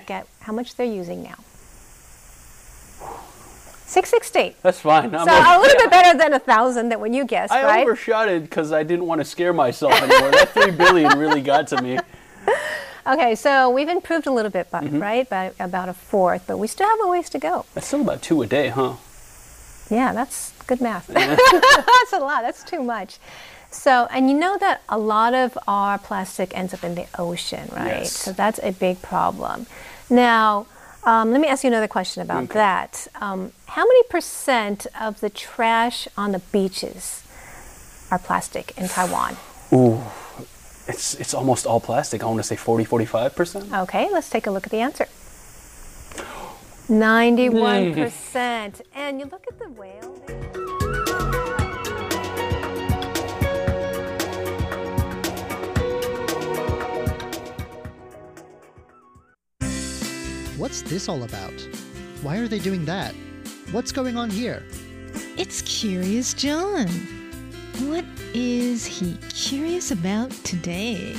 look at how much they're using now. 660. That's fine. I'm So okay. a little bit better than a thousand that when you guessed, I right? overshot it because I didn't want to scare myself anymore. that three billion really got to me. Okay, so we've improved a little bit, by, Mm-hmm. right? By about a fourth, but we still have a ways to go. That's still about two a day, huh? Yeah, that's good math. that's a lot. That's too much. So, and you know that a lot of our plastic ends up in the ocean, right? Yes. So that's a big problem. Now, um, let me ask you another question about Okay. that. Um, how many percent of the trash on the beaches are plastic in Taiwan? Ooh, it's it's almost all plastic. I want to say 40, 45 percent. Okay, let's take a look at the answer. 91%. And you look at the whale. What's this all about? Why are they doing that? What's going on here? It's Curious John. What is he curious about today?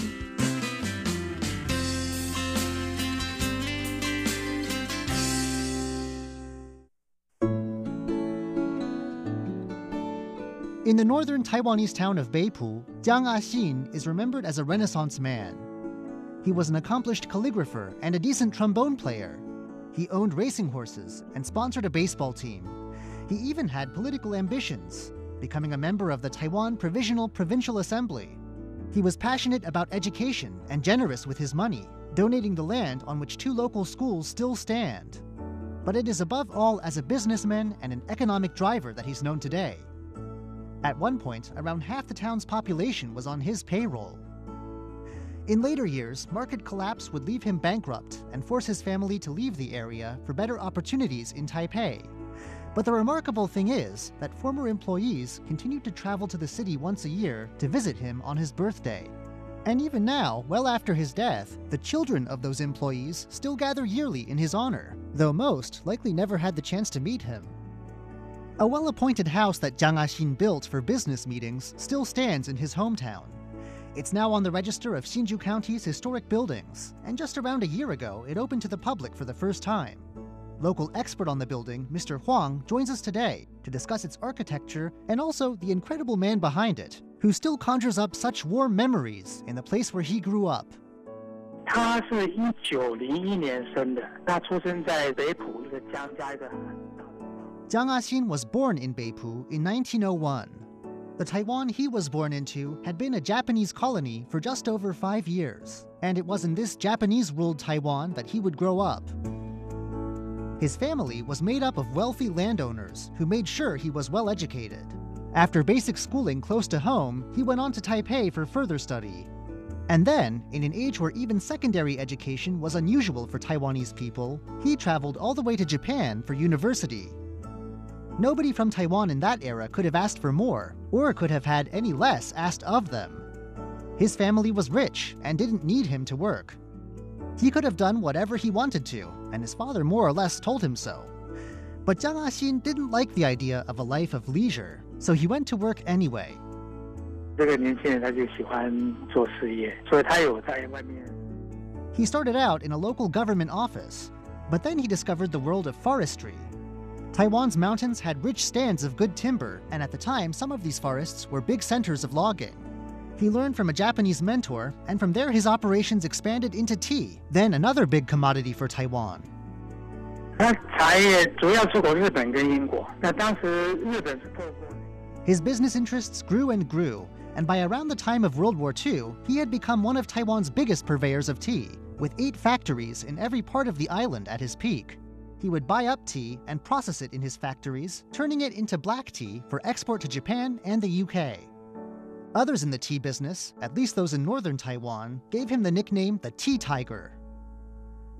In the northern Taiwanese town of Beipu, Jiang Axin is remembered as a Renaissance man. He was an accomplished calligrapher and a decent trombone player. He owned racing horses and sponsored a baseball team. He even had political ambitions, becoming a member of the Taiwan Provisional Provincial Assembly. He was passionate about education and generous with his money, donating the land on which two local schools still stand. But it is above all as a businessman and an economic driver that he's known today. At one point, around half the town's population was on his payroll. In later years, market collapse would leave him bankrupt and force his family to leave the area for better opportunities in Taipei. But the remarkable thing is that former employees continued to travel to the city once a year to visit him on his birthday. And even now, well after his death, the children of those employees still gather yearly in his honor, though most likely never had the chance to meet him. A well appointed house that Jiang Axin built for business meetings still stands in his hometown. It's now on the register of Hsinchu County's historic buildings, and just around a year ago, it opened to the public for the first time. Local expert on the building, Mr. Huang, joins us today to discuss its architecture and also the incredible man behind it, who still conjures up such warm memories in the place where he grew up. 他是一九零一年生的，他出生在北浦一个江家一个。Jiang Axin was born in Beipu in 1901 the Taiwan he was born into had been a Japanese colony for just over five years, and it was in this Japanese ruled Taiwan that he would grow up. His family was made up of wealthy landowners who made sure he was well educated. After basic schooling close to home, he went on to Taipei for further study. And then, in an age where even secondary education was unusual for Taiwanese people, he traveled all the way to Japan for university. Nobody from Taiwan in that era could have asked for more, or could have had any less asked of them. His family was rich and didn't need him to work. He could have done whatever he wanted to, and his father more or less told him so. But Jiang Axin didn't like the idea of a life of leisure, so he went to work anyway. He started out in a local government office, but then he discovered the world of forestry Taiwan's mountains had rich stands of good timber, and at the time, some of these forests were big centers of logging. He learned from a Japanese mentor, and from there, his operations expanded into tea, then another big commodity for Taiwan. His business interests grew and grew, and by around the time of World War II, he had become one of Taiwan's biggest purveyors of tea, with eight factories in every part of the island at his peak. He would buy up tea and process it in his factories, turning it into black tea for export to Japan and the UK. Others in the tea business, at least those in northern Taiwan, gave him the nickname the Tea Tiger.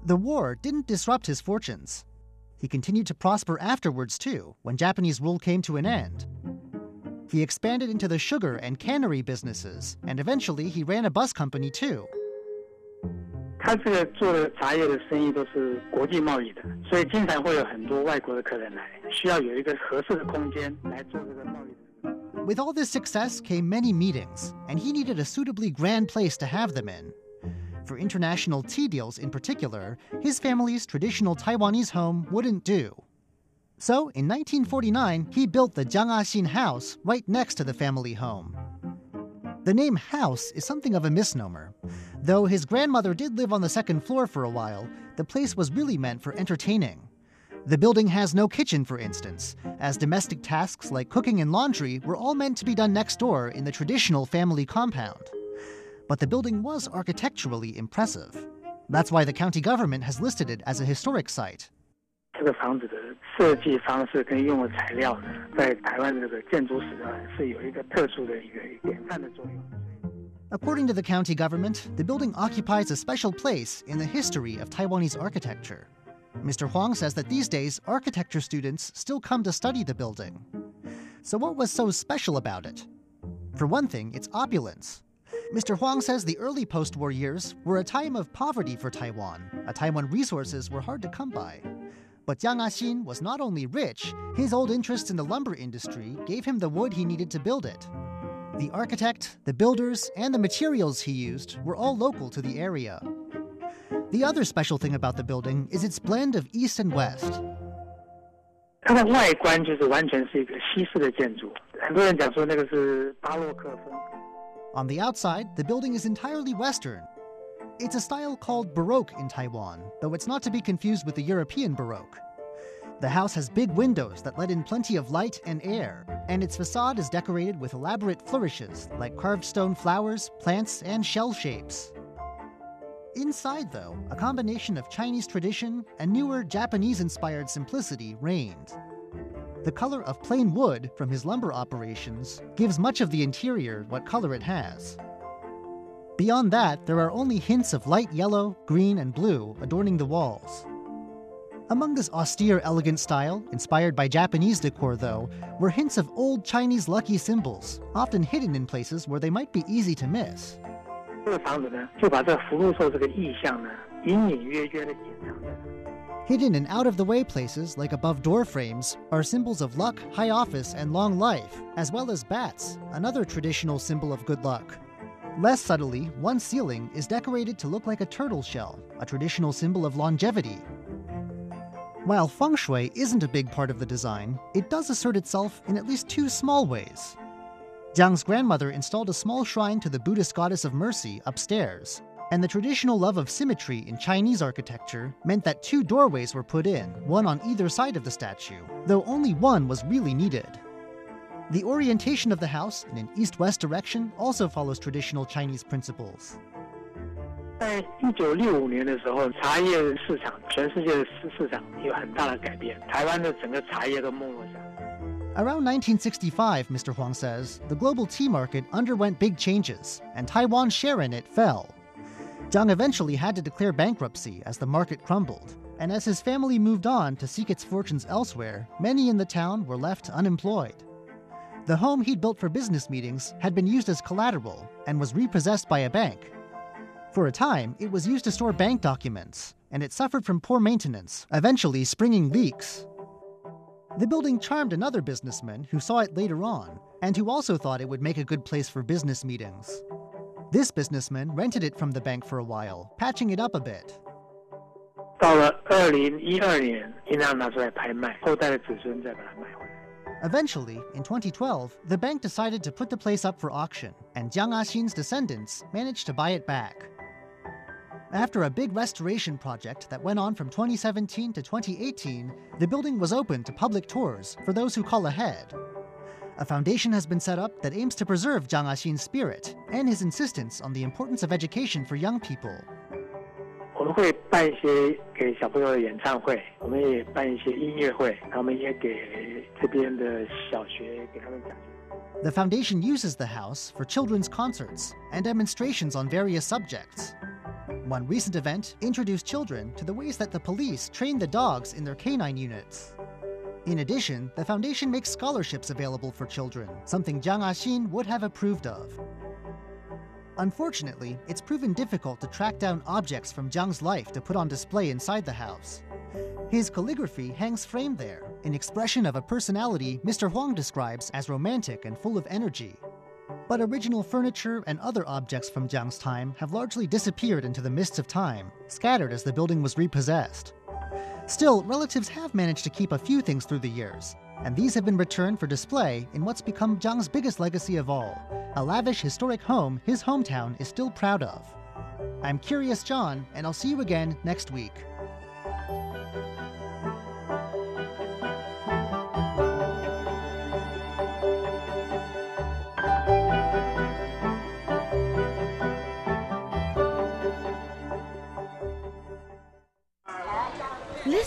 The war didn't disrupt his fortunes. He continued to prosper afterwards, too, when Japanese rule came to an end. He expanded into the sugar and cannery businesses, and eventually he ran a bus company too. 他这个做的茶叶的生意都是国际贸易的，所以经常会有很多外国的客人来，需要有一个合适的空间来做这个贸易的。 With all this success came many meetings, and he needed a suitably grand place to have them in. For international tea deals in particular, his family's traditional Taiwanese home wouldn't do. So, in 1949, he built the Jiang Axin house right next to the family home. The name house is something of a misnomer. Though his grandmother did live on the second floor for a while, the place was really meant for entertaining. The building has no kitchen, for instance, as domestic tasks like cooking and laundry were all meant to be done next door in the traditional family compound. But the building was architecturally impressive. That's why the county government has listed it as a historic site. 这个房子的设计方式跟用的材料呢，在台湾这个建筑史上是有一个特殊的一个典范的作用。 According to the county government, the building occupies a special place in the history of Taiwanese architecture. Mr. Huang says that these days, architecture students still come to study the building. So, what was so special about it? For one thing, its opulence. Mr. Huang says the early post war years were a time of poverty for Taiwan, a time when resources were hard to come by. But Jiang Axin was not only rich, his old interest in the lumber industry gave him the wood he needed to build it. The architect, the builders, and the materials he used were all local to the area. The other special thing about the building is its blend of East and West. 它的外观就是完全是一个西式的建筑，很多人讲说那个是巴洛克风格。 On the outside, the building is entirely Western. It's a style called Baroque in Taiwan, though it's not to be confused with the European Baroque. The house has big windows that let in plenty of light and air, and its facade is decorated with elaborate flourishes like carved stone flowers, plants, and shell shapes. Inside, though, a combination of Chinese tradition and newer Japanese inspired simplicity reigned. The color of plain wood from his lumber operations gives much of the interior what color it has. Beyond that, there are only hints of light yellow, green, and blue adorning the walls. Among this austere, elegant style, inspired by Japanese decor, though, were hints of old Chinese lucky symbols, often hidden in places where they might be easy to miss. 这个房子呢，就把这个福禄寿这个意象呢，隐隐约约的隐藏在。 Hidden in out of the way places, like above door frames, are symbols of luck, high office, and long life, as well as bats, another traditional symbol of good luck. Less subtly, one ceiling is decorated to look like a turtle shell, a traditional symbol of longevity. While feng shui isn't a big part of the design, it does assert itself in at least two small ways. Jiang's grandmother installed a small shrine to the Buddhist goddess of mercy upstairs, and the traditional love of symmetry in Chinese architecture meant that two doorways were put in, one on either side of the statue, though only one was really needed. The orientation of the house in an east west direction also follows traditional Chinese principles. 在一九六五年的时候，茶叶市场全世界的市市场有很大的改变，台湾的整个茶叶都没落下来。 Around 1965, Mr. Huang says, the global tea market underwent big changes, and Taiwan's share in it fell. Jiang eventually had to declare bankruptcy as the market crumbled, and as his family moved on to seek its fortunes elsewhere, many in the town were left unemployed. The home he'd built for business meetings had been used as collateral and was repossessed by a bank. For a time, it was used to store bank documents, and it suffered from poor maintenance, eventually springing leaks. The building charmed another businessman who saw it later on, and who also thought it would make a good place for business meetings. This businessman rented it from the bank for a while, patching it up a bit. 到了二零一二年，银行拿出来拍卖，后代的子孙再把它买回来。 Eventually, in 2012, the bank decided to put the place up for auction, and Jiang Axin's descendants managed to buy it back. After a big restoration project that went on from 2017 to 2018, the building was open to public tours for those who call ahead. A foundation has been set up that aims to preserve Jiang Axin's spirit and his insistence on the importance of education for young people. 我们会办一些给小朋友的演唱会，我们也办一些音乐会，然后我们也给这边的小学给他们讲。 The foundation uses the house for children's concerts and demonstrations on various subjects. One recent event introduced children to the ways that the police train the dogs in their canine units. In addition, the foundation makes scholarships available for children, something Jiang Axin would have approved of. Unfortunately, it's proven difficult to track down objects from Jiang's life to put on display inside the house. His calligraphy hangs framed there, an expression of a personality Mr. Huang describes as romantic and full of energy. But original furniture and other objects from Jiang's time have largely disappeared into the mists of time, scattered as the building was repossessed. Still, relatives have managed to keep a few things through the years, and these have been returned for display in what's become Jiang's biggest legacy of all a lavish historic home his hometown is still proud of. I'm Curious John, and I'll see you again next week.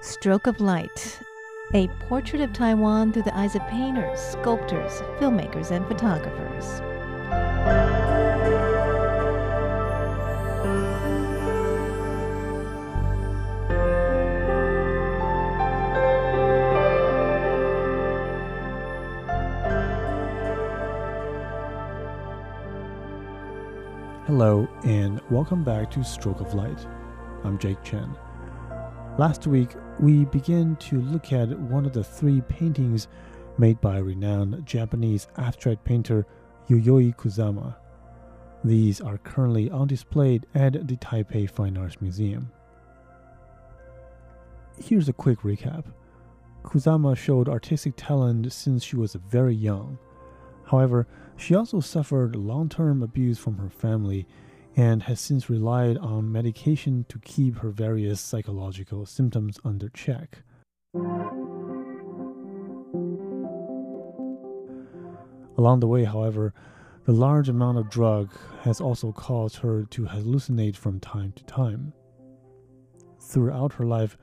Stroke of Light, a portrait of Taiwan through the eyes of painters, sculptors, filmmakers, and photographers. Hello, and welcome back to Stroke of Light. I'm Jake Chen. Last week, we began to look at one of the three paintings made by renowned Japanese abstract painter Yayoi Kusama. These are currently on display at the Taipei Fine Arts Museum. Here's a quick recap. Kusama showed artistic talent since she was very young. However, she also suffered long term abuse from her family and has since relied on medication to keep her various psychological symptoms under check. Along the way, however, the large amount of drug has also caused her to hallucinate from time to time. Throughout her life,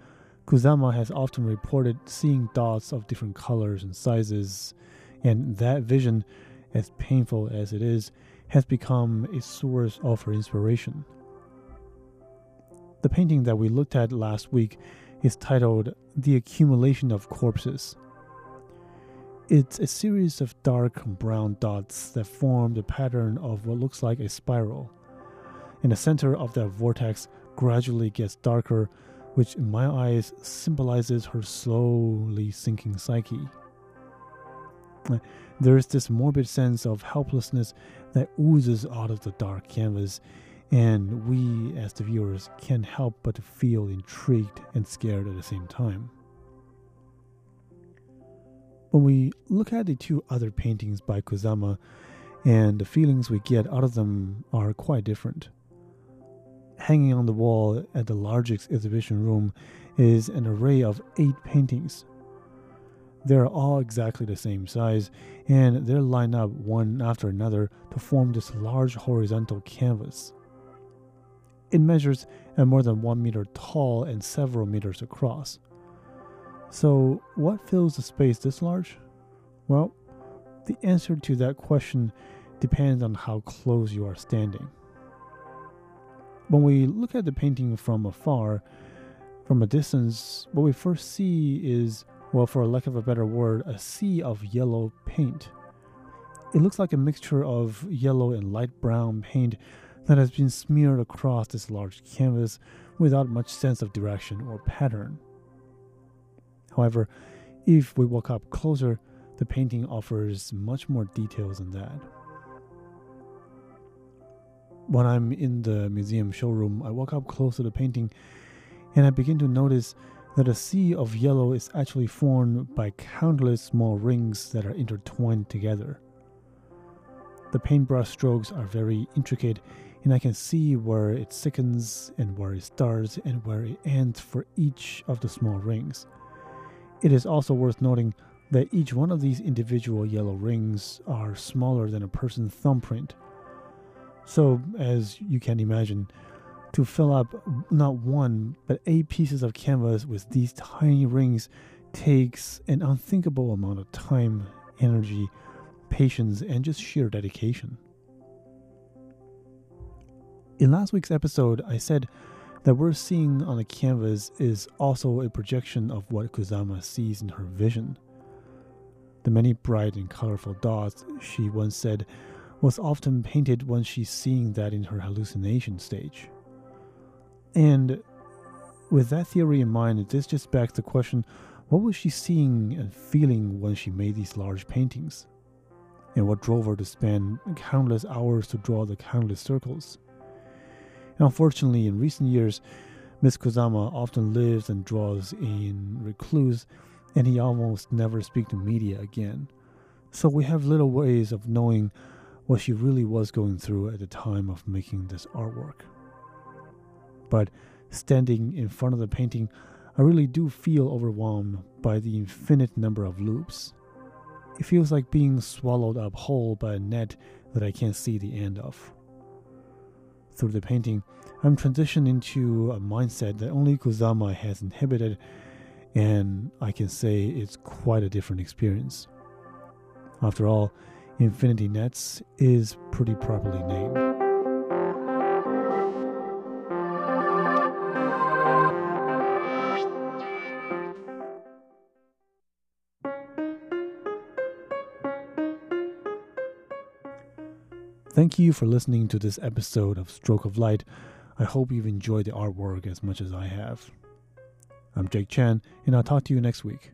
Kusama has often reported seeing dots of different colors and sizes, and that vision, as painful as it is, has become a source of her inspiration. The painting that we looked at last week is titled The Accumulation of Corpses. It's a series of dark brown dots that form the pattern of what looks like a spiral. And the center of that vortex gradually gets darker, which in my eyes symbolizes her slowly sinking psyche. There is this morbid sense of helplessness that oozes out of the dark canvas, and we, as the viewers, can't help but feel intrigued and scared at the same time. When we look at the two other paintings by Kusama, and the feelings we get out of them are quite different. Hanging on the wall at the largest exhibition room is an array of eight paintings they're all exactly the same size, and they're lined up one after another to form this large horizontal canvas. It measures at more than one meter tall and several meters across. So, what fills a space this large? Well, the answer to that question depends on how close you are standing. When we look at the painting from afar, from a distance, what we first see is well, for lack of a better word, a sea of yellow paint. It looks like a mixture of yellow and light brown paint that has been smeared across this large canvas without much sense of direction or pattern. However, if we walk up closer, the painting offers much more details than that. When I'm in the museum showroom, I walk up close to the painting and I begin to notice that a sea of yellow is actually formed by countless small rings that are intertwined together. The paintbrush strokes are very intricate, and I can see where it sickens and where it starts and where it ends for each of the small rings. It is also worth noting that each one of these individual yellow rings are smaller than a person's thumbprint. So, as you can imagine, to fill up not one but eight pieces of canvas with these tiny rings takes an unthinkable amount of time, energy, patience, and just sheer dedication. In last week's episode, I said that we're seeing on the canvas is also a projection of what Kusama sees in her vision. The many bright and colorful dots, she once said, was often painted when she's seeing that in her hallucination stage. And with that theory in mind, this just begs the question what was she seeing and feeling when she made these large paintings? And what drove her to spend countless hours to draw the countless circles? And unfortunately, in recent years, Miss Kusama often lives and draws in recluse, and he almost never speaks to media again. So we have little ways of knowing what she really was going through at the time of making this artwork. But standing in front of the painting, I really do feel overwhelmed by the infinite number of loops. It feels like being swallowed up whole by a net that I can't see the end of. Through the painting, I'm transitioned into a mindset that only Kusama has inhibited, and I can say it's quite a different experience. After all, Infinity Nets is pretty properly named. Thank you for listening to this episode of Stroke of Light. I hope you've enjoyed the artwork as much as I have. I'm Jake Chan, and I'll talk to you next week.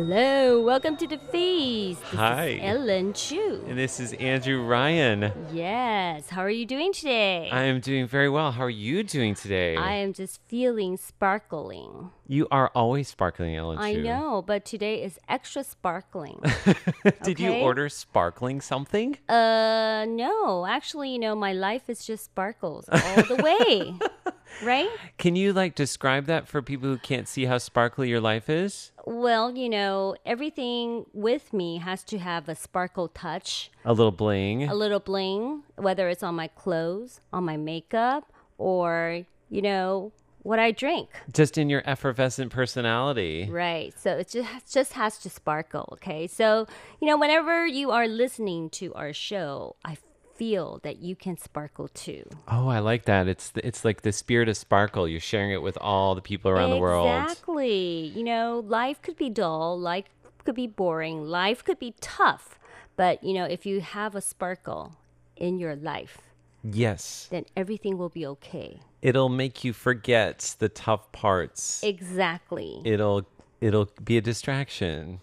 ？Hello, welcome to the feast. This Hi. is Ellen Chu. And this is Andrew Ryan. Yes, how are you doing today? I am doing very well. How are you doing today? I am just feeling sparkling. You are always sparkling, Ellen. I know, but today is extra sparkling. Did you order sparkling something? uh, no, actually, you know, my life is just sparkles all the way. right? Can you like describe that for people who can't see how sparkly your life is? Well, you know, everything with me has to have a sparkle touch, A little bling. a little bling, whether it's on my clothes, on my makeup, or, you know, what I drink. just in your effervescent personality. Right. So it just just has to sparkle, okay? So, you know, whenever you are listening to our show, I feel that you can sparkle too. Oh, I like that. It's the, it's like the spirit of sparkle. You're sharing it with all the people around the world. Exactly. You know, life could be dull, life could be boring, life could be tough. But, you know, if you have a sparkle in your life, Yes. then everything will be okay. It'll make you forget the tough parts. Exactly. It'll it'll be a distraction.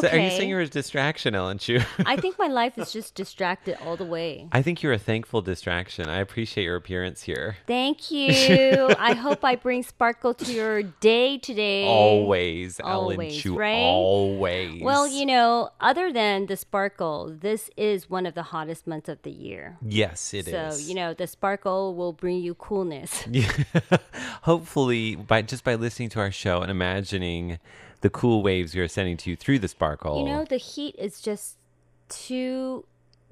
So are you saying you're a distraction, Ellen Chu? I think my life is just distracted all the way. I think you're a thankful distraction. I appreciate your appearance here. Thank you. I hope I bring sparkle to your day today. Always, Ellen Always, Chu. right? Always. Well, you know, other than the sparkle, this is one of the hottest months of the year. Yes, it is. so, you know, the sparkle will bring you coolness. Yeah. Hopefully, by just by listening to our show and imagining the cool waves are sending to you through the sparkle. You know, the heat is just too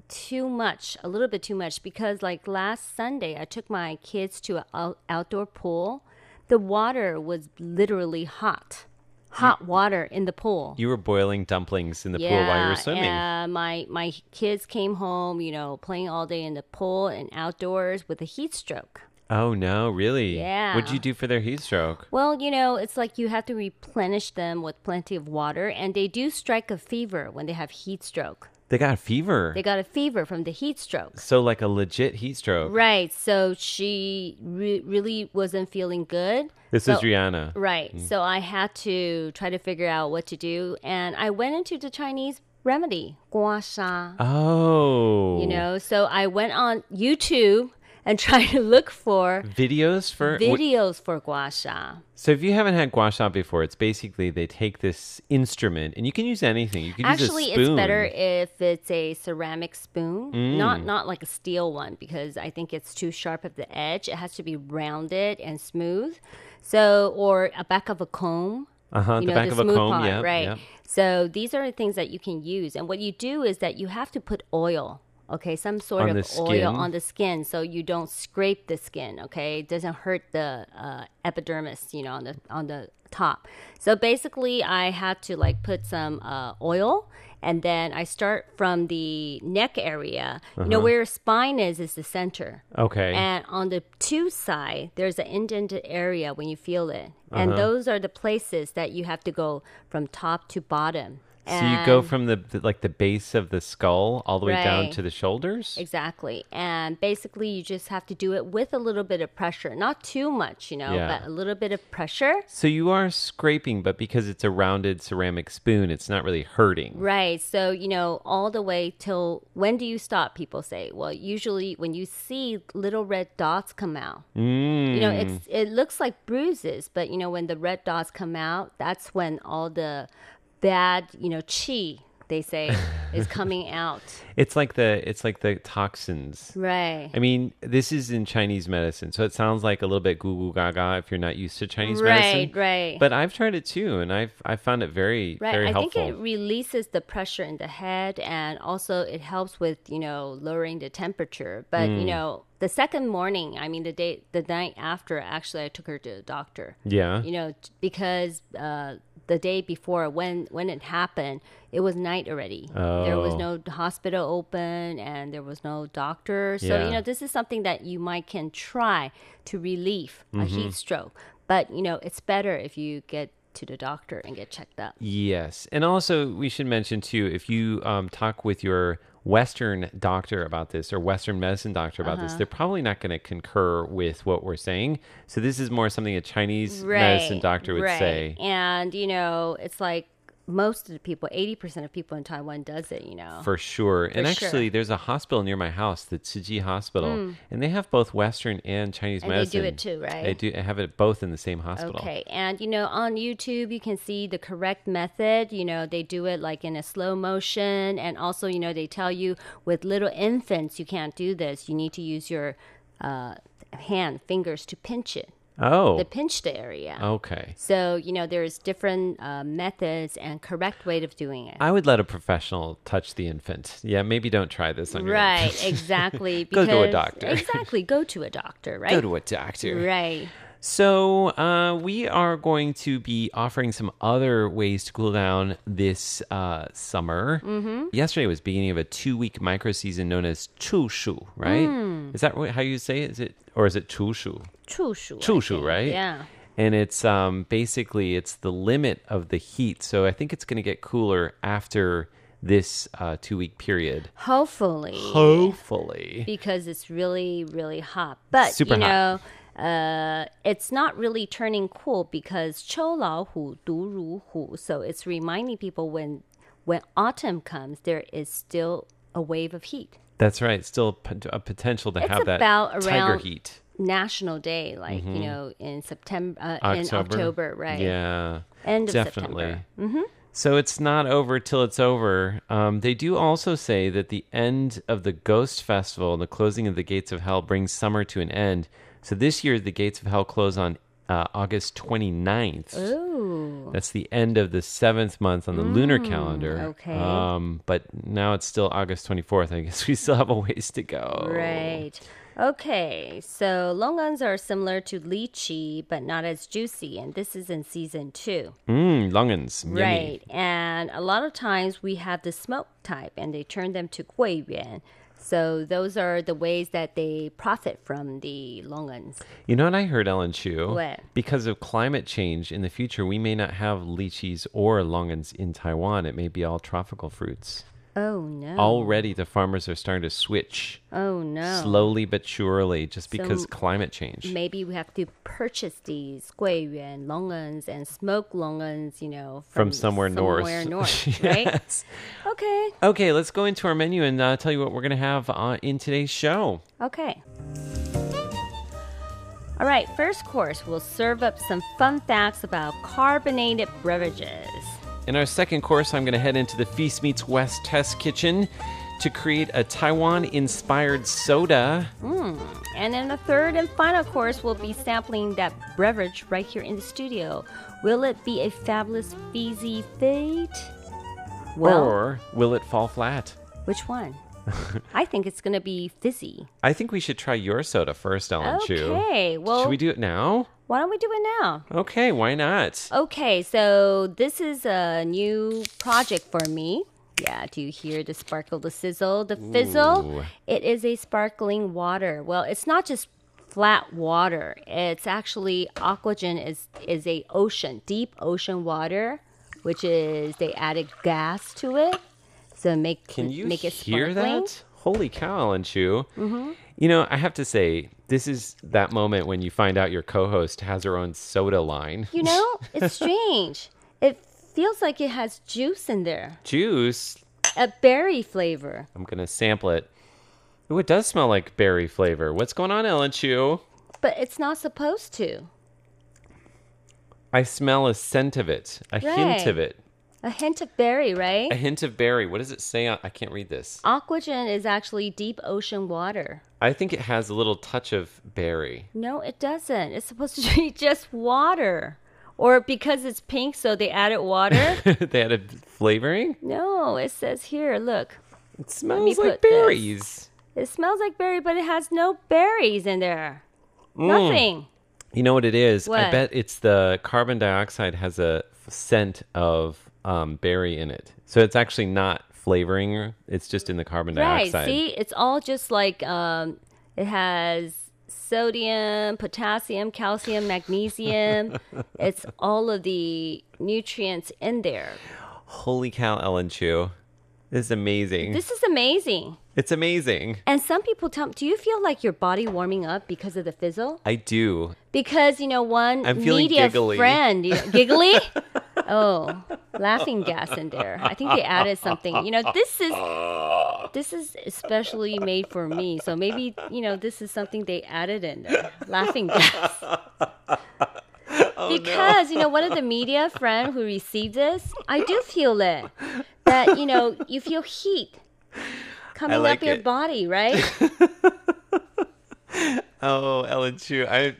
too much, a little bit too much because like last Sunday I took my kids to an out- outdoor pool. The water was literally hot. Hot water in the pool. you were boiling dumplings in the pool while you were swimming. Yeah, my my kids came home, you know, playing all day in the pool and outdoors with a heat stroke. Oh no, really? Yeah. What'd you do for their heat stroke? Well, you know, it's like you have to replenish them with plenty of water, and they do strike a fever when they have heat stroke. They got a fever. They got a fever from the heat stroke. so like a legit heat stroke. Right. So she re- really wasn't feeling good. This So- is Rihanna. Right. Mm. So I had to try to figure out what to do. And I went into the Chinese remedy, gua sha. Oh. You know, so I went on YouTube and try to look for Videos for videos for gua sha. So if you haven't had gua sha before, it's basically they take this instrument and you can use anything. You can Actually, use a it's better if it's a ceramic spoon, Mm. not not like a steel one, because I think it's too sharp at the edge. It has to be rounded and smooth. So, or a back of a comb. Uh-huh, you the know, back of a smooth comb, part, yep, right? yep. So these are the things that you can use, and what you do is that you have to put oil. Okay, some sort On of oil skin? on the skin so you don't scrape the skin. Okay, it doesn't hurt the uh, epidermis, you know, on the on the top. So basically, I had to like put some uh, oil, and then I start from the neck area. You know Uh-huh. where your spine is is the center. Okay. And on the two side, there's an indented area when you feel it, and Uh-huh. those are the places that you have to go from top to bottom. So you go from the, the like the base of the skull all the way down to the shoulders. Exactly. And basically, you just have to do it with a little bit of pressure. Not too much, you know, Yeah. but a little bit of pressure. So you are scraping, but because it's a rounded ceramic spoon, it's not really hurting. Right. So, you know, all the way till when do you stop? People say. Well, usually when you see little red dots come out. Mm. You know, it's it looks like bruises, but you know, when the red dots come out, that's when all the bad, you know, chi, they say, is coming out. It's like the it's like the toxins. Right. I mean, this is in Chinese medicine, so it sounds like a little bit goo goo gaga if you're not used to Chinese Right, medicine. right. right. But I've tried it too, and I've I found it very Right. very I helpful. think it releases the pressure in the head and also it helps with, you know, lowering the temperature. But, you Mm. know, the second morning, I mean the day the night after actually I took her to the doctor. Yeah. You know, because uh the day before when when it happened, it was night already. There was Oh. no hospital open and there was no doctor. So, Yeah. you know, this is something that you might can try to relieve a Mhm. heat stroke. But, you know, it's better if you get to the doctor and get checked up. Yes, and also we should mention too if you um, talk with your Western doctor about this or Western medicine doctor about this, Uh-huh. they're probably not going to concur with what we're saying. So this is more something a Chinese medicine doctor would right. say. And you know, it's like most of the people, eighty percent of people in Taiwan does it. You know, For sure. and For actually, sure. there's a hospital near my house, the Tzu Chi Hospital, Mm. and they have both Western and Chinese And they do it too, right? They do have it both in the same hospital. Okay, and you know, on YouTube, you can see the correct method. You know, they do it like in a slow motion, and also, you know, they tell you with little infants, you can't do this. You need to use your uh, hand, fingers to pinch it. Oh. the pinched area. Okay. So you know, there's different uh, methods and correct way of doing it. I would let a professional touch the infant. Yeah, maybe don't try this on your Right, exactly. Go to a doctor. Exactly, go to a doctor, right? Go to a doctor. Right. So, uh, we are going to be offering some other ways to cool down this uh, summer. Mhm. Yesterday was beginning of a two-week micro season known as Chu Shu, right? Mm. Is that how you say it? Is it or is it Chu Shu? 处暑, I Chu Shu, think. right? Yeah. And it's um, basically it's the limit of the heat. So I think it's going to get cooler after this uh, two-week period. Hopefully. Hopefully. Because it's really, really hot. But, Super you hot. know, uh, it's not really turning cool because 秋老虎独如虎. So it's reminding people when when autumn comes, there is still a wave of heat. That's right. Still pot- a potential to it's have that about tiger around heat. National Day, like, you Mhm. know, in September, uh, in October, right? Yeah. End of definitely. September. hmm So it's not over till it's over. Um, they do also say that the end of the Ghost Festival and the closing of the Gates of Hell brings summer to an end. So this year, the Gates of Hell close on uh, August 29th. Ooh. That's the end of the seventh month on the lunar calendar. okay. Um, but now it's still August 24th. I guess we still have a ways to go. Right. Okay, so longan's are similar to lychee, but not as juicy, and this is in season two. Mmm, longans. Yummy. Right, and a lot of times we have the smoke type, and they turn them to guiyuan. So those are the ways that they profit from the longans. You know what I heard, Ellen Chu? What? Because of climate change in the future, we may not have lychees or longans in Taiwan. It may be all tropical fruits. Oh no. Already, the farmers are starting to switch Oh no. slowly but surely, just because climate change. Maybe we have to purchase these 桂圆 longans and smoked longans, you know, From somewhere north. somewhere north, right? Yes. Okay. Okay, let's go into our menu and uh, tell you what we're going to have uh, in today's show. Okay. All right, first course, we'll serve up some fun facts about carbonated beverages. In our second course, I'm going to head into the Feast Meets West test kitchen to create a Taiwan inspired soda. Mm. And in the third and final course, we'll be sampling that beverage right here in the studio. Will it be a fabulous fizzy fate? Well, or will it fall flat? which one? I think it's going to be fizzy. I think we should try your soda first, Ellen Chu. Okay, well- Should we do it now? Why don't we do it now? Okay, why not? Okay, so this is a new project for me. Yeah, do you hear the sparkle, the sizzle, the fizzle? Ooh. It is a sparkling water. Well, it's not just flat water. It's actually Aquagen is is a ocean, deep ocean water, which is they added gas to it. So make Can you make it hear sparkling. that? Holy cow, Ellen Chu. Mm-hmm. You know, I have to say, this is that moment when you find out your co host has her own soda line. You know, it's strange. it feels like it has juice in there. Juice. A berry flavor. I'm going to sample it. Ooh, it does smell like berry flavor. What's going on, Ellen Chu? But it's not supposed to. I smell a scent of it, a hint of it, A hint of berry, right? a hint of berry. What does it say? on- I can't read this. Aquagen is actually deep ocean water. I think it has a little touch of berry. No, it doesn't. It's supposed to be just water. Or because it's pink, so they added water. they added flavoring? no, it says here, look. It smells like put this. berries. It smells like berry, but it has no berries in there. Mm. Nothing. You know what it is? I bet it's the carbon dioxide has a scent of um, berry in it. So it's actually not flavoring. It's just in the carbon Right. dioxide. See, it's all just like um, it has sodium, potassium, calcium, magnesium. it's all of the nutrients in there. Holy cow, Ellen Chu. This is amazing. This is amazing. it's amazing. And some people tell do you feel like your body warming up because of the fizzle? I do. Because, you know, one I'm media giggly. friend, you know, giggly? oh, laughing gas in there. I think they added something. You know, this is this is especially made for me. So maybe, you know, this is something they added in there. Laughing gas. Oh, because, you know, one of the media friend who received this, I do feel it. That, you know, you feel heat coming like up your body, right? Oh, Ellen Chu. I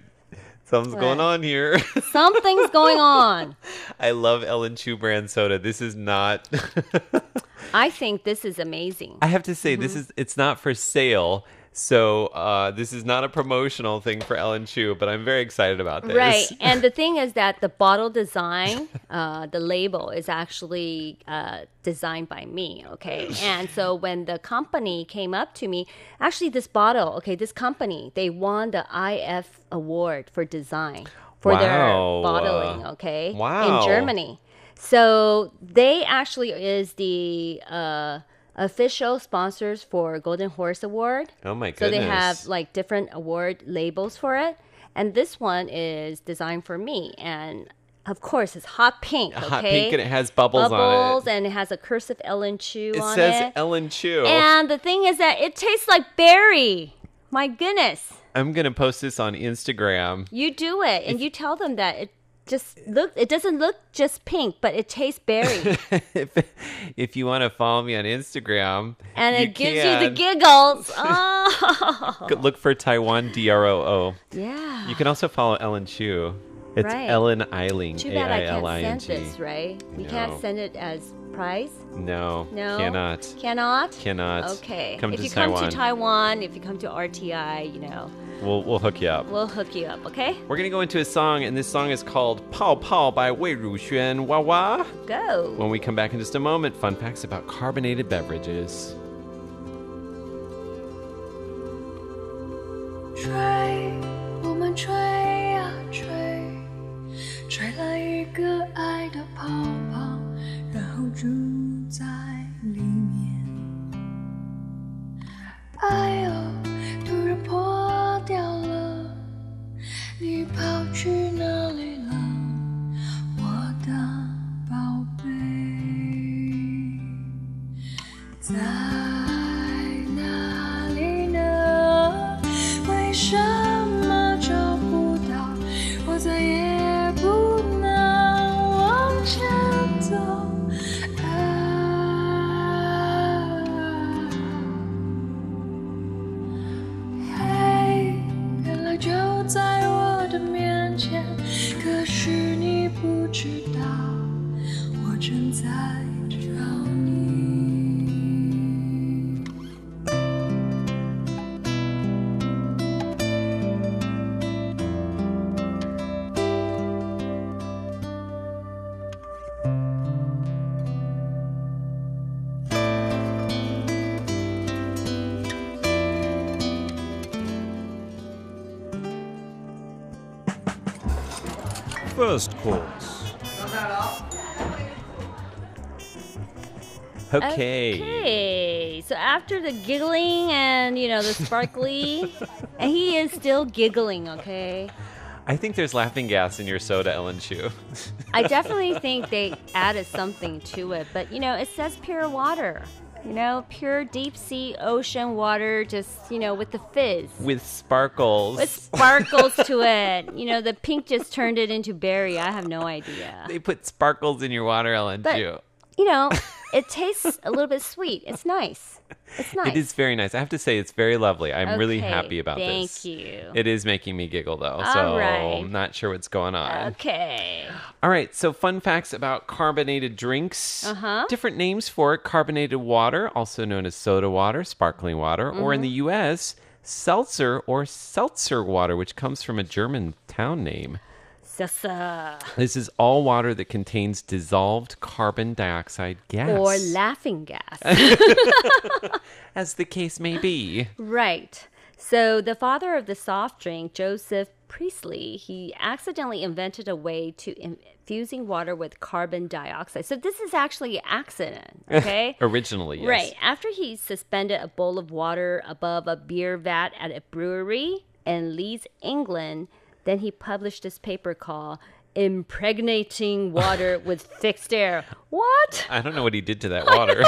something's What? going on here. Something's going on. I love Ellen Chu brand soda. This is not I think this is amazing. I have to say this Mm-hmm. is it's not for sale. So uh, this is not a promotional thing for Ellen Chu, but I'm very excited about this. Right. And the thing is that the bottle design, uh, the label is actually uh, designed by me. Okay. And so when the company came up to me, actually, this bottle, okay, this company, they won the IF award for design for Wow. their bottling. Okay. Wow. In Germany. So they actually is the uh, official sponsors for Golden Horse Award. Oh my goodness! So they have like different award labels for it, and this one is designed for me. And of course, it's hot pink. Okay? Hot pink and it has bubbles, bubbles on it. and it has a cursive Ellen Chu It on says it. Ellen Chu. And the thing is that it tastes like berry. My goodness, I'm gonna post this on Instagram. you do it, and you tell them that it just look. It doesn't look just pink, but it tastes berry, if, if you want to follow me on Instagram, and it gives you the giggles. Oh, Look for Taiwan D R O O. yeah. You can also follow Ellen Chu. It's Right. Ellen Eiling. Too bad I can't send this, right? We can't send it as prize? No. No. Cannot. Cannot. Cannot. Okay. Come if to you Taiwan. come to Taiwan, if you come to RTI, you know. We'll, we'll hook you up. We'll hook you up, okay? We're gonna go into a song, and this song is called "Pao Pao" by Wei Ruxuan wah. Go. When we come back in just a moment, fun facts about carbonated beverages. Try, 我们 try. Okay. Okay, so after the giggling and you know the sparkly, and he is still giggling. Okay, I think there's laughing gas in your soda, Ellen Chu. I definitely think they added something to it, but you know it says pure water. You know, pure deep sea ocean water, just you know with the fizz. With sparkles. With sparkles to it. You know, the pink just turned it into berry. I have no idea. They put sparkles in your water, Ellen But- Chu. You know, it tastes a little bit sweet. It's nice. It's nice. It is very nice. I have to say, it's very lovely. I'm really happy about thank this. Thank you. It is making me giggle, though. All so right. I'm not sure what's going on. Okay. All right, so fun facts about carbonated drinks. Uh-huh. Different names for it carbonated water, also known as soda water, sparkling water, or in Mhm. the U.S., seltzer or seltzer water, which comes from a German town name. Sasa. This is all water that contains dissolved carbon dioxide gas. Or laughing gas. As the case may be. right. So the father of the soft drink, Joseph Priestley, he accidentally invented a way to infusing water with carbon dioxide. So this is actually an accident, okay? Originally, yes. Right. After he suspended a bowl of water above a beer vat at a brewery in Leeds, England, then he published this paper called Impregnating Water with Fixed Air. What? I don't know what he did to that water.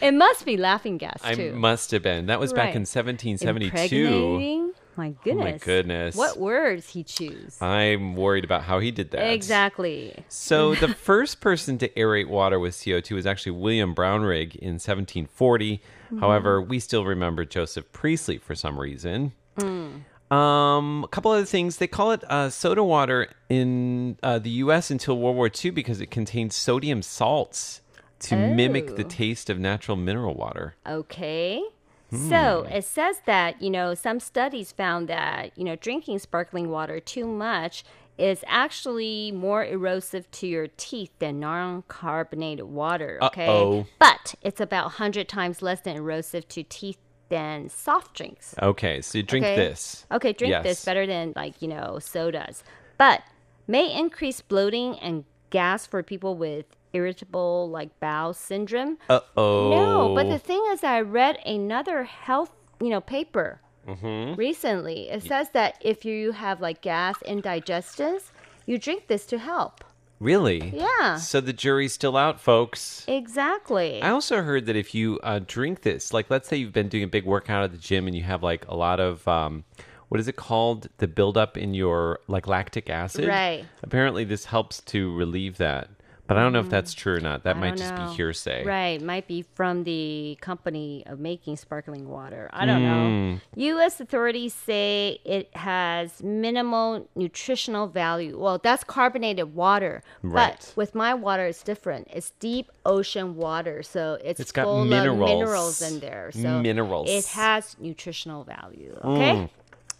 It must be laughing gas, I must have been. That was back in 1772. Impregnating? My Oh goodness. my goodness. What words he choose? I'm worried about how he did that. Exactly. So the first person to aerate water with CO2 was actually William Brownrigg in 1740. Mhm. However, we still remember Joseph Priestley for some reason. Mm. Um, a couple other things. They call it uh, soda water in uh, the U.S. until World War II because it contains sodium salts to mimic the Oh. taste of natural mineral water. Okay. So Hmm. it says that, you know, some studies found that, you know, drinking sparkling water too much is actually more erosive to your teeth than non carbonated water. Okay. Uh-oh. But it's about 100 times less than erosive to teeth than soft drinks. Okay, so you drink Okay? this. Okay, drink Yes. this better than like, you know, sodas. But may increase bloating and gas for people with irritable like bowel syndrome. Uh oh. No, but the thing is I read another health, you know, paper Mm-hmm. recently. It says that if you have like gas indigestions, you drink this to help. Really? Yeah. So the jury's still out, folks. Exactly. I also heard that if you uh, drink this, like let's say you've been doing a big workout at the gym and you have like a lot of um, what is it called? The buildup in your like lactic acid. Right. Apparently, this helps to relieve that. But I don't know if that's true or not. That I might just know. be hearsay. Right, might be from the company of making sparkling water. I don't Mm. know. U.S. authorities say it has minimal nutritional value. Well, that's carbonated water, Right. but with my water, it's different. It's deep ocean water, so it's, It's got full minerals. of minerals in there. So Minerals. it has nutritional value. Okay. Mm.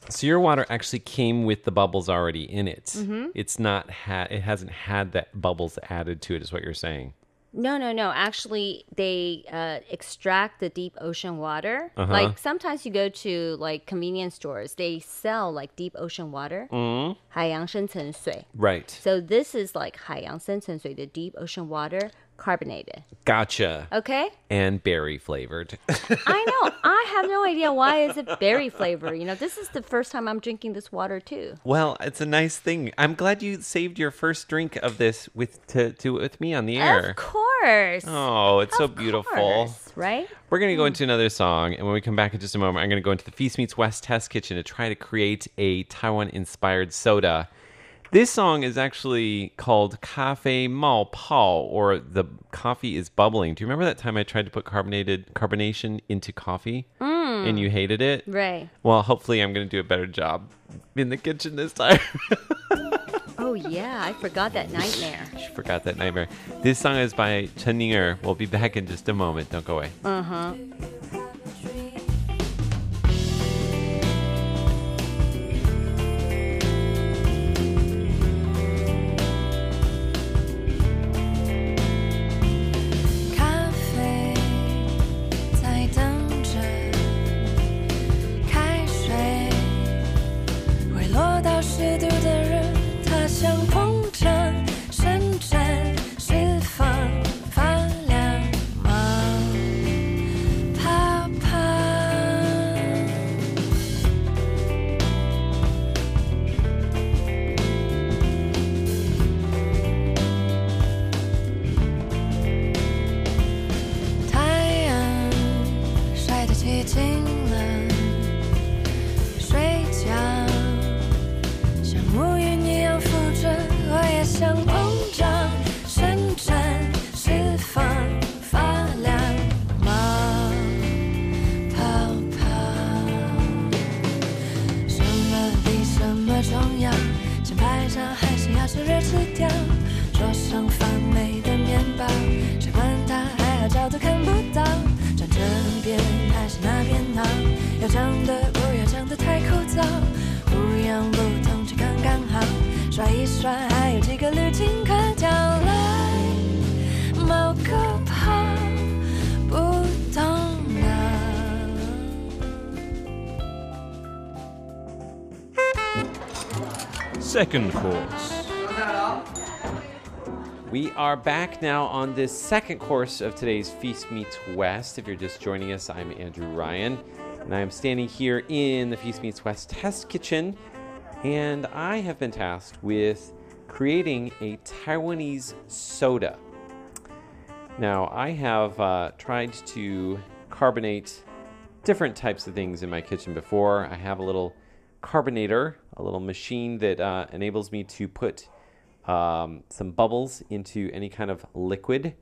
So your water actually came with the bubbles already in it. Mhm. It's not had. It hasn't had that bubbles added to it. Is what you're saying? No, no, no. Actually, they uh, extract the deep ocean water. Uh-huh. Like sometimes you go to like convenience stores, they sell like deep ocean water. Mm. 海洋深层水. Right. So this is like 海洋深层水, the deep ocean water, carbonated. Gotcha. Okay. And berry flavored. I know. I have no idea why is it berry flavor. You know, this is the first time I'm drinking this water too. Well, it's a nice thing. I'm glad you saved your first drink of this with to, to with me on the air. Of course. Oh, it's so beautiful. course, right? We're going to go hmm. into another song, and when we come back in just a moment, I'm going to go into the Feast Meets West test kitchen to try to create a Taiwan inspired soda. This song is actually called Cafe Mao Pao, or the coffee is bubbling. Do you remember that time I tried to put carbonated carbonation into coffee Mm. and you hated it? Right. Well, hopefully, I'm going to do a better job in the kitchen this time. Oh, yeah, I forgot that nightmare. She forgot that nightmare. This song is by Chen Ninger. We'll be back in just a moment. Don't go away. Uh huh. Second course. We are back now on this second course of today's Feast Meets West. If you're just joining us, I'm Andrew Ryan, and I am standing here in the Feast Meets West test kitchen, and I have been tasked with creating a Taiwanese soda. Now, I have uh, tried to carbonate different types of things in my kitchen before. I have a little carbonator, a little machine that uh, enables me to put um, some bubbles into any kind of liquid.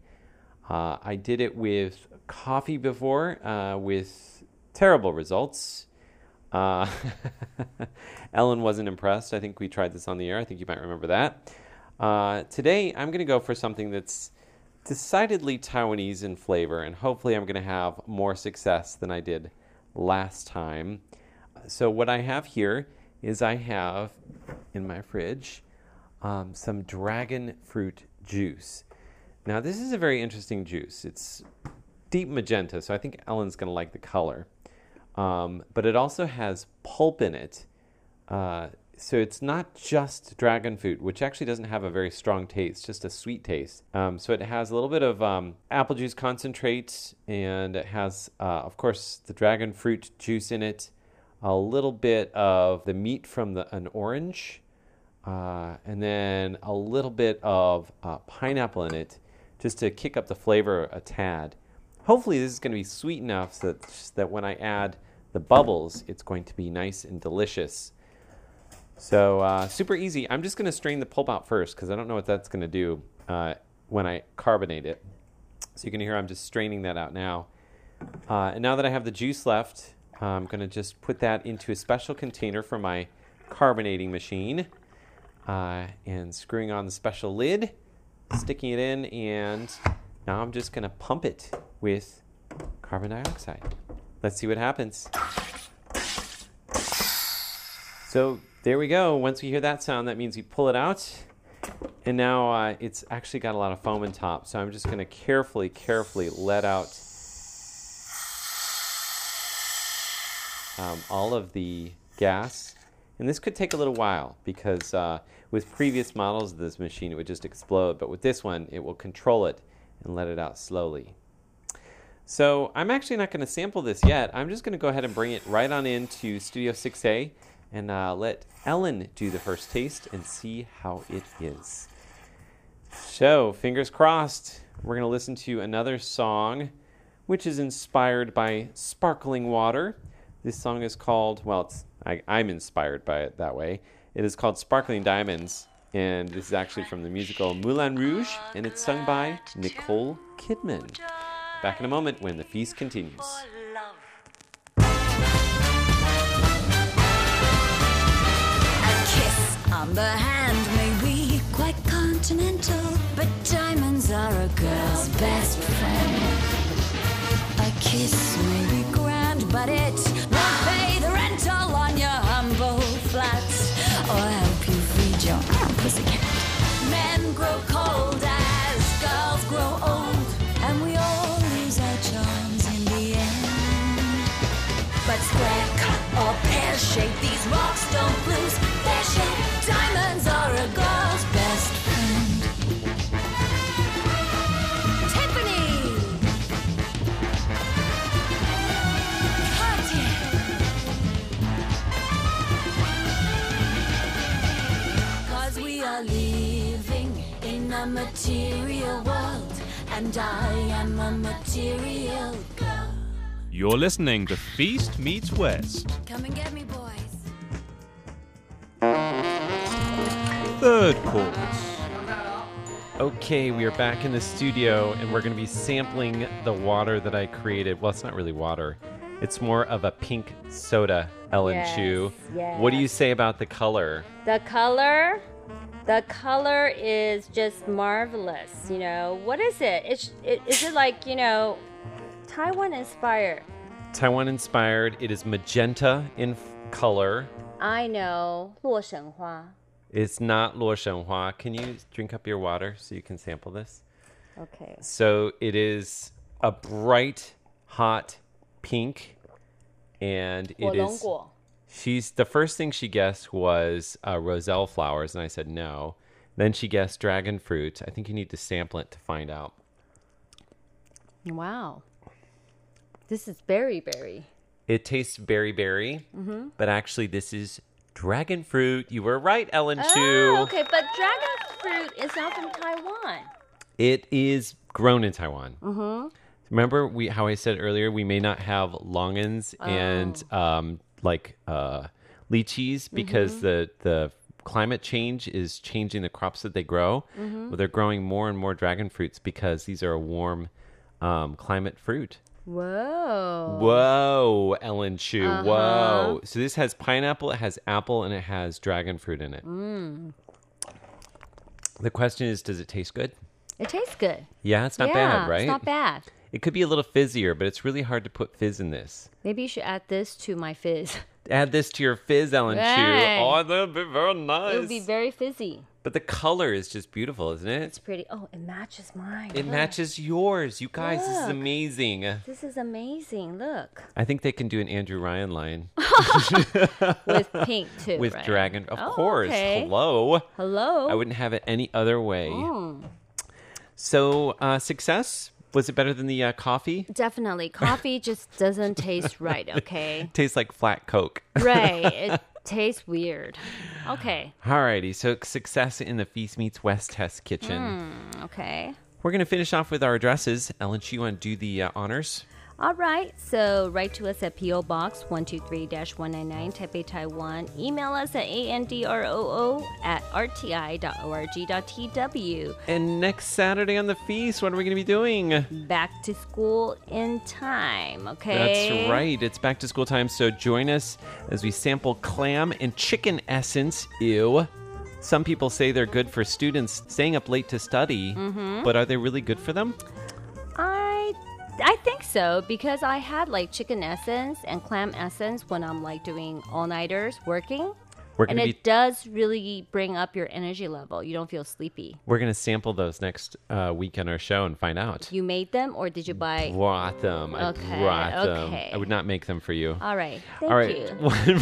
Uh, I did it with coffee before uh, with terrible results. Uh, Ellen wasn't impressed. I think we tried this on the air. I think you might remember that. Uh, today, I'm going to go for something that's decidedly Taiwanese in flavor, and hopefully, I'm going to have more success than I did last time. So, what I have here is I have in my fridge um, some dragon fruit juice. Now, this is a very interesting juice. It's deep magenta, so I think Ellen's going to like the color. Um, but it also has pulp in it. Uh, so it's not just dragon fruit, which actually doesn't have a very strong taste, just a sweet taste. Um, so it has a little bit of um, apple juice concentrate, and it has, uh, of course, the dragon fruit juice in it, a little bit of the meat from the, an orange, uh, and then a little bit of uh, pineapple in it, just to kick up the flavor a tad. Hopefully, this is going to be sweet enough so that, that when I add the bubbles, it's going to be nice and delicious. So uh, super easy. I'm just going to strain the pulp out first because I don't know what that's going to do uh, when I carbonate it. So you can hear I'm just straining that out now. Uh, and now that I have the juice left, I'm going to just put that into a special container for my carbonating machine uh, and screwing on the special lid, sticking it in, and now I'm just going to pump it with carbon dioxide. Let's see what happens. So there we go. Once we hear that sound, that means we pull it out. And now uh, it's actually got a lot of foam on top. So I'm just going to carefully, carefully let out um, all of the gas. And this could take a little while because uh, with previous models of this machine, it would just explode. But with this one, it will control it and let it out slowly. So I'm actually not going to sample this yet. I'm just going to go ahead and bring it right on into Studio 6A and uh, let Ellen do the first taste and see how it is. So, fingers crossed, we're going to listen to another song which is inspired by sparkling water. This song is called, well, it's, I, I'm inspired by it that way. It is called Sparkling Diamonds, and this is actually from the musical Moulin Rouge, and it's sung by Nicole Kidman. Back in a moment when the feast continues. A kiss, On the hand may be quite continental, but diamonds are a girl's best friend. A kiss may be grand, but it shape, these rocks don't lose their shape. Diamonds are a girl's best friend. Tiffany! Cartier! Cause we are living in a material world, and I am a material girl. You're listening to Feast Meets West. Come and get me, Third course. Okay, we are back in the studio and we're going to be sampling the water that I created. Well, it's not really water. It's more of a pink soda, Ellen Yes, Chu. What do you yes. say about the color? The color, the color is just marvelous. You know, what is it? It's it, is it like you know, Taiwan inspired? Taiwan inspired. It is magenta in f- color. I know, 洛神花. It's not Luo Shenhua. Can you drink up your water so you can sample this? Okay. So it is a bright, hot pink, and it is. She's the first thing she guessed was uh, roselle flowers, and I said no. Then she guessed dragon fruit. I think you need to sample it to find out. Wow, this is berry berry. It tastes berry berry, mm-hmm. but actually this is dragon fruit. You were right, Ellen Chu. Oh, okay, but dragon fruit is not from Taiwan. It is grown in Taiwan. Mm-hmm. Remember we how I said earlier we may not have longans and Oh. um, like uh, lychees because Mhm. the the climate change is changing the crops that they grow. Mhm. Well, they're growing more and more dragon fruits because these are a warm um, climate fruit. Whoa. Whoa, Ellen Chu. Uh-huh. Whoa. So this has pineapple, it has apple, and it has dragon fruit in it. Mm. The question is, does it taste good? It tastes good. Yeah, it's not yeah, bad, right? It's not bad. It could be a little fizzier, but it's really hard to put fizz in this. Maybe you should add this to my fizz. Add this to your fizz, Ellen Right. Chu. Oh, that'd be very nice. It would be very fizzy. But the color is just beautiful, isn't it? It's pretty. Oh, it matches mine. It Look. matches yours. You guys, this is amazing. This is amazing. Look. I think they can do an Andrew Ryan line. With pink, too, With right? dragon. Of Oh, course. okay. Hello. Hello. I wouldn't have it any other way. Mm. So, uh, success? Was it better than the uh, coffee? Definitely. Coffee just doesn't taste right, okay? Tastes like flat Coke. right. It tastes weird. Okay. Alrighty, so success in the Feast Meets West test kitchen. Hmm, okay. We're going to finish off with our addresses. Ellen, you want to do the uh, honors? All right. So write to us at P.O. Box 123 199, Taipei, Taiwan. Email us at androo at rti.org.tw. And next Saturday on the feast, what are we going to be doing? Back to school in time, okay? That's right. It's back to school time, so join us as we sample clam and chicken essence. Ew. Some people say they're good for students staying up late to study, Mhm. but are they really good for them? I think so because I had like chicken essence and clam essence when I'm like doing all nighters working. We're and gonna it be- does really bring up your energy level. You don't feel sleepy. We're going to sample those next uh, week on our show and find out. You made them or did you buy? Brought them. I Okay, brought them. okay. I would not make them for you. All right. Thank All right. you. One,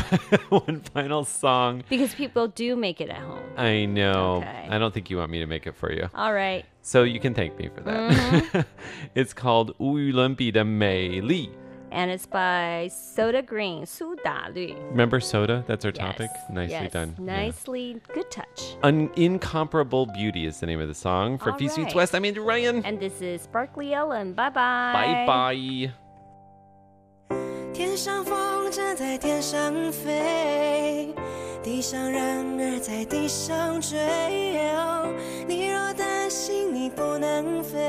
one final song. Because people do make it at home. I know. Okay. I don't think you want me to make it for you. All right. So you can thank me for that. Mm-hmm. it's called 无与伦比的美丽. And it's by Soda Green, 苏打绿. Remember soda? That's our topic. Yes, Nicely yes, done. Yeah. Nicely, good touch. An incomparable beauty is the name of the song. For All Feast Meets right. West, I'm Andrew Ryan. And this is Sparkly Ellen. Bye bye. Bye bye. 天上风筝在天上飞，地上人儿在地上追。哦你若担心你不能飞，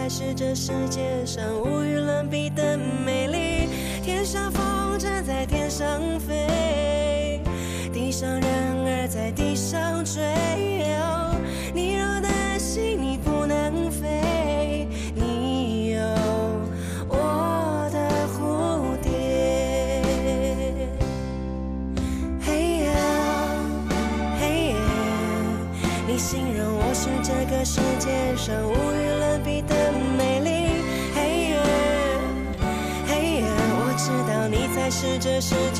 才是这世界上无与伦比的美丽。天上风筝在天上飞，地上人儿在地上追。你若担心你不能飞，你有我的蝴蝶。嘿呀，嘿呀，你形容我是这个世界上无世界